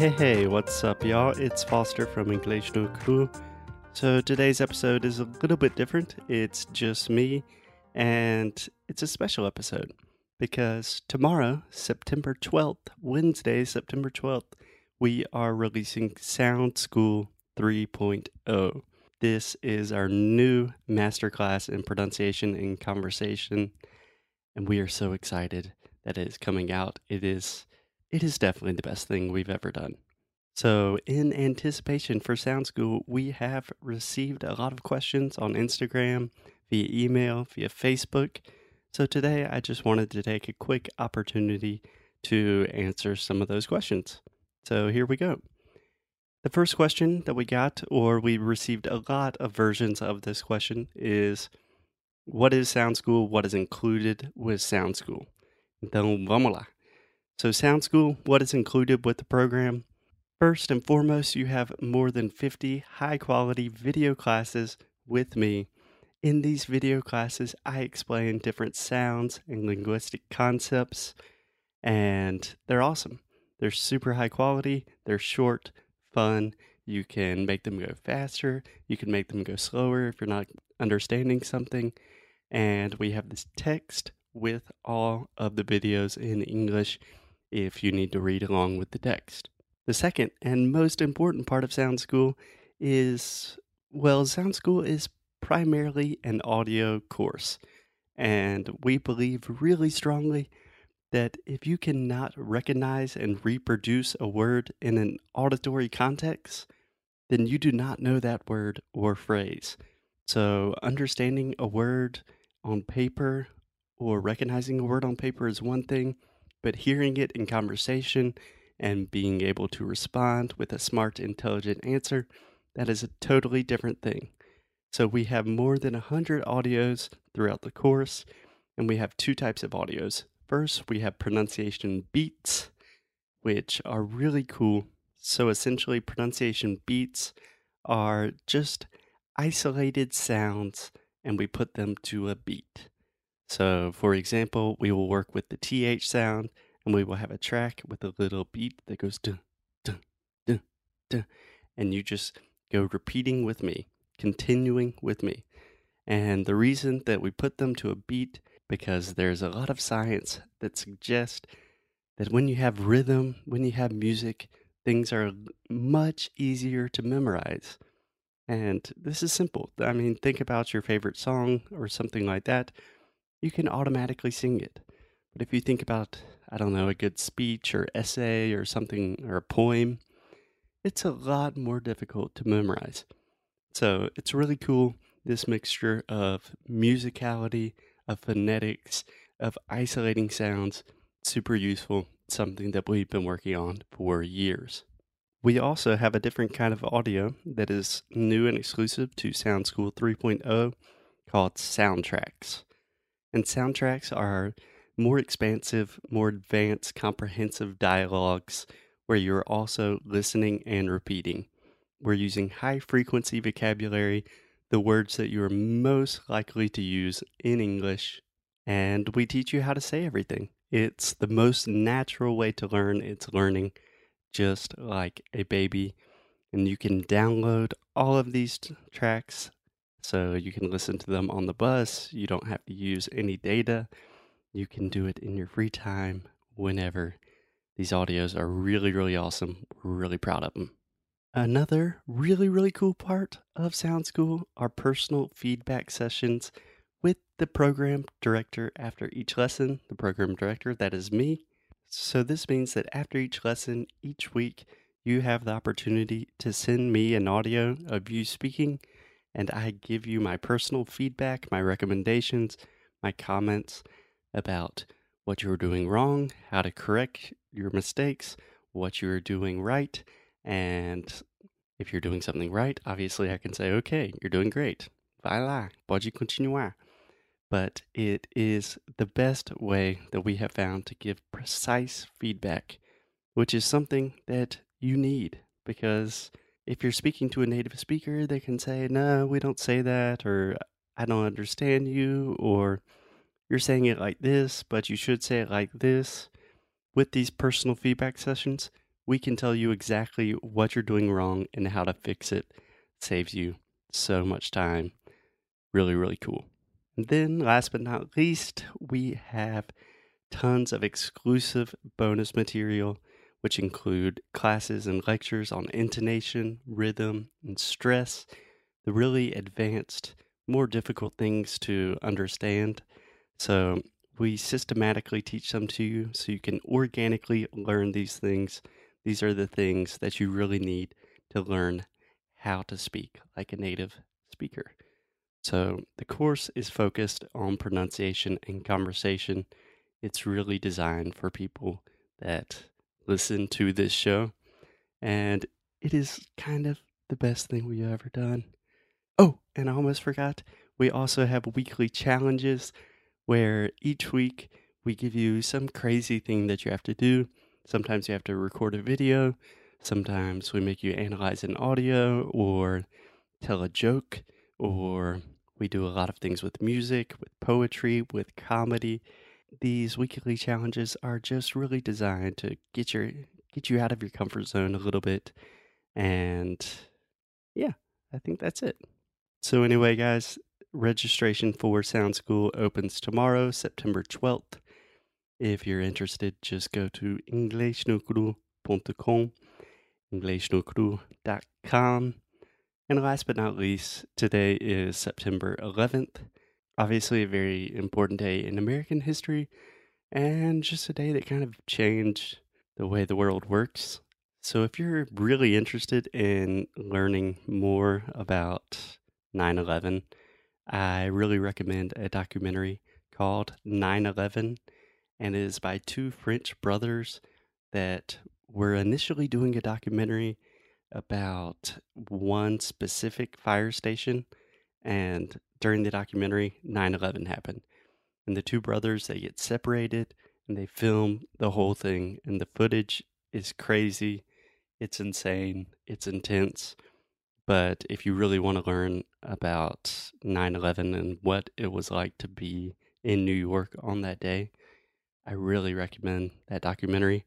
Hey, hey, what's up, y'all? It's Foster from English no Kuru. So today's episode is a little bit different. It's just me, and it's a special episode because tomorrow, September 12th, Wednesday, September 12th, we are releasing Sound School 3.0. This is our new masterclass in pronunciation and conversation, and we are so excited that it is coming out. It is it is definitely the best thing we've ever done. So, in anticipation for Sound School, we have received a lot of questions on Instagram, via email, via Facebook. So, today I just wanted to take a quick opportunity to answer some of those questions. So, here we go. The first question that we got, or we received a lot of versions of this question, is What is Sound School? What is included with Sound School? Então, vamos lá. So, Sound School, what is included with the program? First and foremost, you have more than 50 high quality video classes with me. In these video classes, I explain different sounds and linguistic concepts, and they're awesome. They're super high quality, they're short, fun. You can make them go faster, you can make them go slower if you're not understanding something. And we have this text with all of the videos in English if you need to read along with the text. The second and most important part of Sound School is well, Sound School is primarily an audio course. And we believe really strongly that if you cannot recognize and reproduce a word in an auditory context, then you do not know that word or phrase. So, understanding a word on paper or recognizing a word on paper is one thing, but hearing it in conversation and being able to respond with a smart, intelligent answer, that is a totally different thing. So we have more than 100 audios throughout the course, and we have two types of audios. First, we have pronunciation beats, which are really cool. So essentially, pronunciation beats are just isolated sounds, and we put them to a beat. So, for example, we will work with the TH sound and we will have a track with a little beat that goes dun, dun, dun, dun. And you just go repeating with me, continuing with me. And the reason that we put them to a beat because there's a lot of science that suggests that when you have rhythm, when you have music, things are much easier to memorize. And this is simple. I mean, think about your favorite song or something like that you can automatically sing it. But if you think about, I don't know, a good speech or essay or something or a poem, it's a lot more difficult to memorize. So it's really cool, this mixture of musicality, of phonetics, of isolating sounds, super useful, something that we've been working on for years. We also have a different kind of audio that is new and exclusive to Sound School 3.0 called soundtracks. And soundtracks are more expansive, more advanced, comprehensive dialogues where you're also listening and repeating. We're using high frequency vocabulary, the words that you are most likely to use in English, and we teach you how to say everything. It's the most natural way to learn. It's learning just like a baby. And you can download all of these t- tracks so you can listen to them on the bus. You don't have to use any data. You can do it in your free time whenever. These audios are really, really awesome. We're really proud of them. Another really, really cool part of Sound School are personal feedback sessions with the program director after each lesson. The program director, that is me. So, this means that after each lesson, each week, you have the opportunity to send me an audio of you speaking and I give you my personal feedback, my recommendations, my comments about what you're doing wrong, how to correct your mistakes, what you're doing right. And if you're doing something right, obviously I can say, okay, you're doing great. Vai lá, pode continuar. But it is the best way that we have found to give precise feedback, which is something that you need because if you're speaking to a native speaker, they can say, no, we don't say that, or I don't understand you, or you're saying it like this, but you should say it like this. With these personal feedback sessions, we can tell you exactly what you're doing wrong and how to fix it. Saves you so much time. Really, really cool. And then, last but not least, we have tons of exclusive bonus material, which include classes and lectures on intonation, rhythm, and stress, the really advanced, more difficult things to understand. So, we systematically teach them to you so you can organically learn these things. These are the things that you really need to learn how to speak like a native speaker. So, the course is focused on pronunciation and conversation. It's really designed for people that listen to this show, and it is kind of the best thing we've ever done. Oh, and I almost forgot, we also have weekly challenges where each week we give you some crazy thing that you have to do. Sometimes you have to record a video, sometimes we make you analyze an audio or tell a joke, or we do a lot of things with music, with poetry, with comedy. These weekly challenges are just really designed to get your get you out of your comfort zone a little bit. And yeah, I think that's it. So anyway, guys, registration for Sound School opens tomorrow, September 12th. If you're interested, just go to inglesnocru.com, inglesnocru.com. And last but not least, today is September 11th. Obviously, a very important day in American history, and just a day that kind of changed the way the world works. So, if you're really interested in learning more about 9 11, I really recommend a documentary called 9 11, and it is by two French brothers that were initially doing a documentary about one specific fire station. And during the documentary, 9 11 happened. And the two brothers, they get separated and they film the whole thing. And the footage is crazy. It's insane. It's intense. But if you really want to learn about 9 11 and what it was like to be in New York on that day, I really recommend that documentary.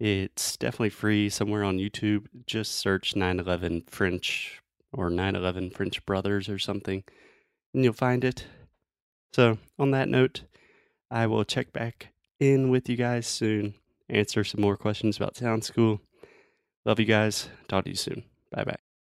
It's definitely free somewhere on YouTube. Just search 9 11 French or 9 11 French Brothers or something, and you'll find it. So, on that note, I will check back in with you guys soon, answer some more questions about Sound School. Love you guys. Talk to you soon. Bye bye.